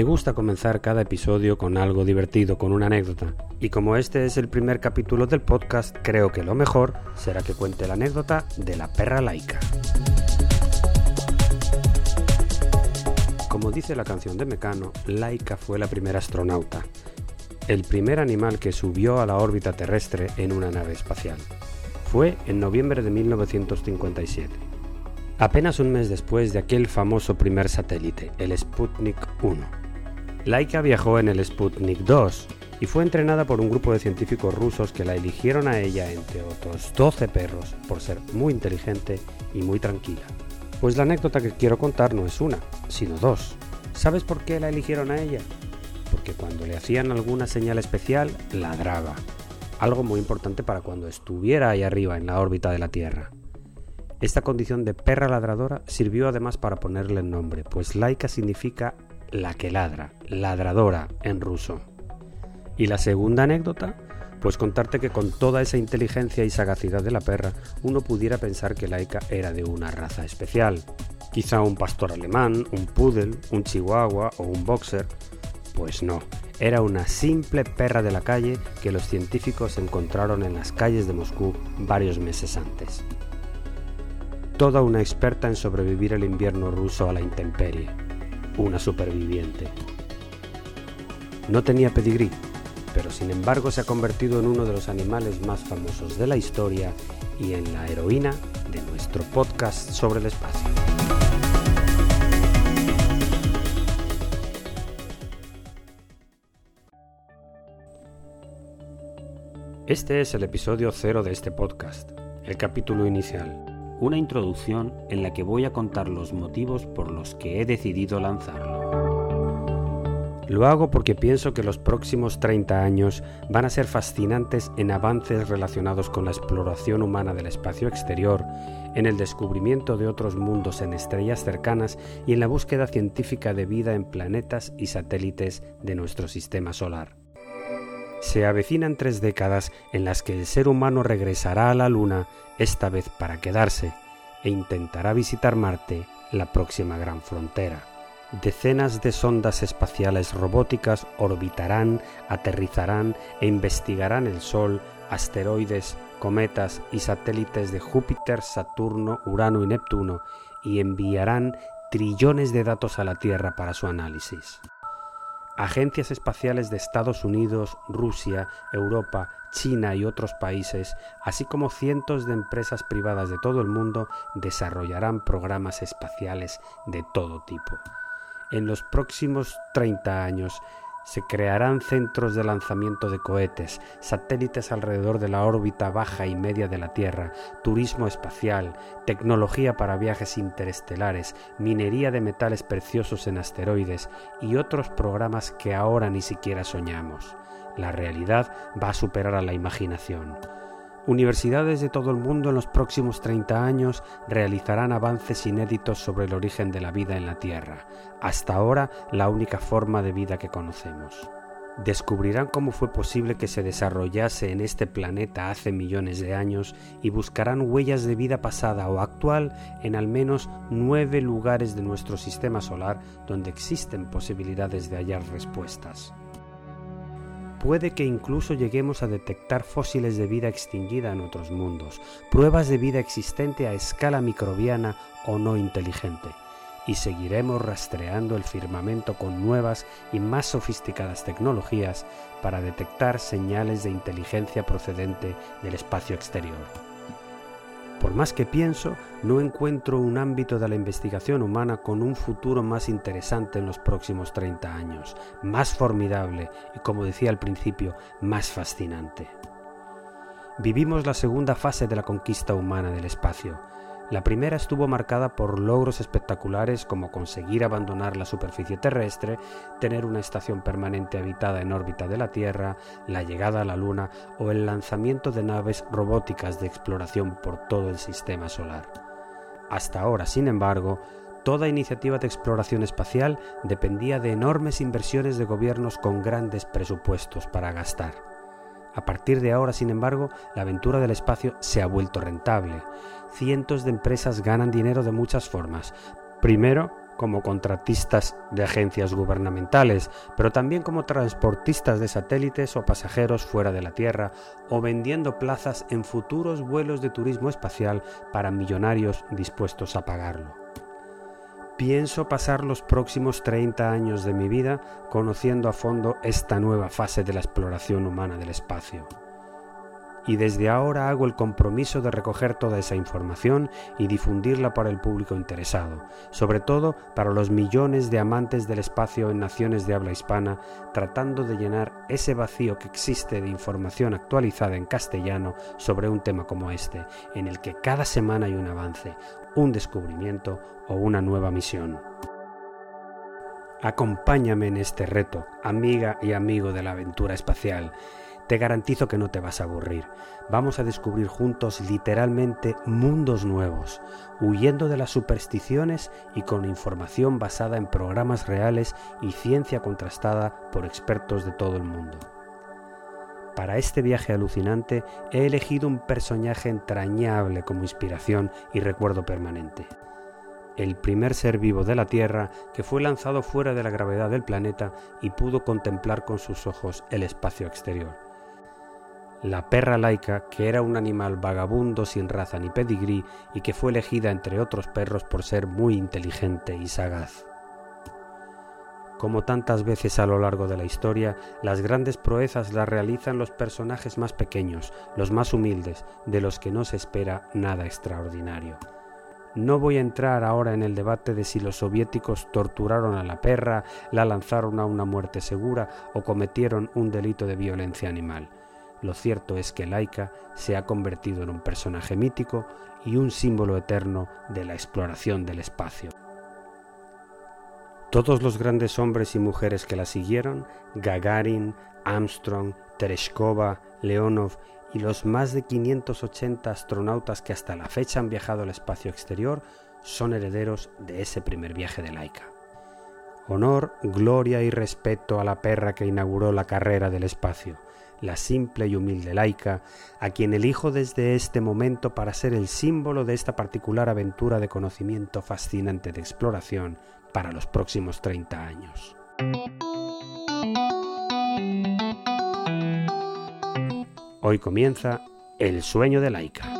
Me gusta comenzar cada episodio con algo divertido, con una anécdota. Y como este es el primer capítulo del podcast, creo que lo mejor será que cuente la anécdota de la perra laica. Como dice la canción de Mecano, Laika fue la primera astronauta, el primer animal que subió a la órbita terrestre en una nave espacial. Fue en noviembre de 1957. Apenas un mes después de aquel famoso primer satélite, el Sputnik 1. Laika viajó en el Sputnik 2 y fue entrenada por un grupo de científicos rusos que la eligieron a ella entre otros 12 perros por ser muy inteligente y muy tranquila. Pues la anécdota que quiero contar no es una, sino dos. ¿Sabes por qué la eligieron a ella? Porque cuando le hacían alguna señal especial, ladraba. Algo muy importante para cuando estuviera ahí arriba en la órbita de la Tierra. Esta condición de perra ladradora sirvió además para ponerle el nombre, pues Laika significa la que ladra, ladradora en ruso. Y la segunda anécdota, pues contarte que con toda esa inteligencia y sagacidad de la perra, uno pudiera pensar que Laika era de una raza especial. Quizá un pastor alemán, un poodle, un chihuahua o un boxer. Pues no, era una simple perra de la calle que los científicos encontraron en las calles de Moscú varios meses antes. Toda una experta en sobrevivir el invierno ruso a la intemperie una superviviente. No tenía pedigrí, pero sin embargo se ha convertido en uno de los animales más famosos de la historia y en la heroína de nuestro podcast sobre el espacio. Este es el episodio cero de este podcast, el capítulo inicial una introducción en la que voy a contar los motivos por los que he decidido lanzarlo. Lo hago porque pienso que los próximos 30 años van a ser fascinantes en avances relacionados con la exploración humana del espacio exterior, en el descubrimiento de otros mundos en estrellas cercanas y en la búsqueda científica de vida en planetas y satélites de nuestro sistema solar. Se avecinan tres décadas en las que el ser humano regresará a la Luna, esta vez para quedarse, e intentará visitar Marte, la próxima gran frontera. Decenas de sondas espaciales robóticas orbitarán, aterrizarán e investigarán el Sol, asteroides, cometas y satélites de Júpiter, Saturno, Urano y Neptuno y enviarán trillones de datos a la Tierra para su análisis agencias espaciales de Estados Unidos, Rusia, Europa, China y otros países, así como cientos de empresas privadas de todo el mundo, desarrollarán programas espaciales de todo tipo. En los próximos 30 años, se crearán centros de lanzamiento de cohetes, satélites alrededor de la órbita baja y media de la Tierra, turismo espacial, tecnología para viajes interestelares, minería de metales preciosos en asteroides y otros programas que ahora ni siquiera soñamos. La realidad va a superar a la imaginación. Universidades de todo el mundo en los próximos 30 años realizarán avances inéditos sobre el origen de la vida en la Tierra, hasta ahora la única forma de vida que conocemos. descubrirán cómo fue posible que se desarrollase en este planeta hace millones de años y buscarán huellas de vida pasada o actual en al menos nueve lugares de nuestro sistema solar donde existen posibilidades de hallar respuestas. Puede que incluso lleguemos a detectar fósiles de vida extinguida en otros mundos, pruebas de vida existente a escala microbiana o no inteligente y seguiremos rastreando el firmamento con nuevas y más sofisticadas tecnologías para detectar señales de inteligencia procedente del espacio exterior. Por más que pienso, no encuentro un ámbito de la investigación humana con un futuro más interesante en los próximos 30 años, más formidable y, como decía al principio, más fascinante. Vivimos la segunda fase de la conquista humana del espacio, la primera estuvo marcada por logros espectaculares como conseguir abandonar la superficie terrestre, tener una estación permanente habitada en órbita de la Tierra, la llegada a la Luna o el lanzamiento de naves robóticas de exploración por todo el sistema solar. Hasta ahora, sin embargo, toda iniciativa de exploración espacial dependía de enormes inversiones de gobiernos con grandes presupuestos para gastar. A partir de ahora, sin embargo, la aventura del espacio se ha vuelto rentable cientos de empresas ganan dinero de muchas formas. Primero, como contratistas de agencias gubernamentales, pero también como transportistas de satélites o pasajeros fuera de la Tierra, o vendiendo plazas en futuros vuelos de turismo espacial para millonarios dispuestos a pagarlo. Pienso pasar los próximos 30 años de mi vida conociendo a fondo esta nueva fase de la exploración humana del espacio y desde ahora hago el compromiso de recoger toda esa información y difundirla para el público interesado, sobre todo para los millones de amantes del espacio en naciones de habla hispana, tratando de llenar ese vacío que existe de información actualizada en castellano sobre un tema como este, en el que cada semana hay un avance, un descubrimiento o una nueva misión. Acompáñame en este reto, amiga y amigo de la aventura espacial. Te garantizo que no te vas a aburrir. Vamos a descubrir juntos literalmente mundos nuevos, huyendo de las supersticiones y con información basada en programas reales y ciencia contrastada por expertos de todo el mundo. Para este viaje alucinante he elegido un personaje entrañable como inspiración y recuerdo permanente. El primer ser vivo de la Tierra que fue lanzado fuera de la gravedad del planeta y pudo contemplar con sus ojos el espacio exterior la perra laica, que era un animal vagabundo sin raza ni pedigrí y que fue elegida entre otros perros por ser muy inteligente y sagaz. Como tantas veces a lo largo de la historia, las grandes proezas las realizan los personajes más pequeños, los más humildes, de los que no se espera nada extraordinario. No voy a entrar ahora en el debate de si los soviéticos torturaron a la perra, la lanzaron a una muerte segura o cometieron un delito de violencia animal. Lo cierto es que Laika se ha convertido en un personaje mítico y un símbolo eterno de la exploración del espacio. Todos los grandes hombres y mujeres que la siguieron, Gagarin, Armstrong, Tereshkova, Leonov y los más de 580 astronautas que hasta la fecha han viajado al espacio exterior, son herederos de ese primer viaje de Laika. Honor, gloria y respeto a la perra que inauguró la carrera del espacio, la simple y humilde laica, a quien elijo desde este momento para ser el símbolo de esta particular aventura de conocimiento fascinante de exploración para los próximos 30 años. Hoy comienza El sueño de Laika.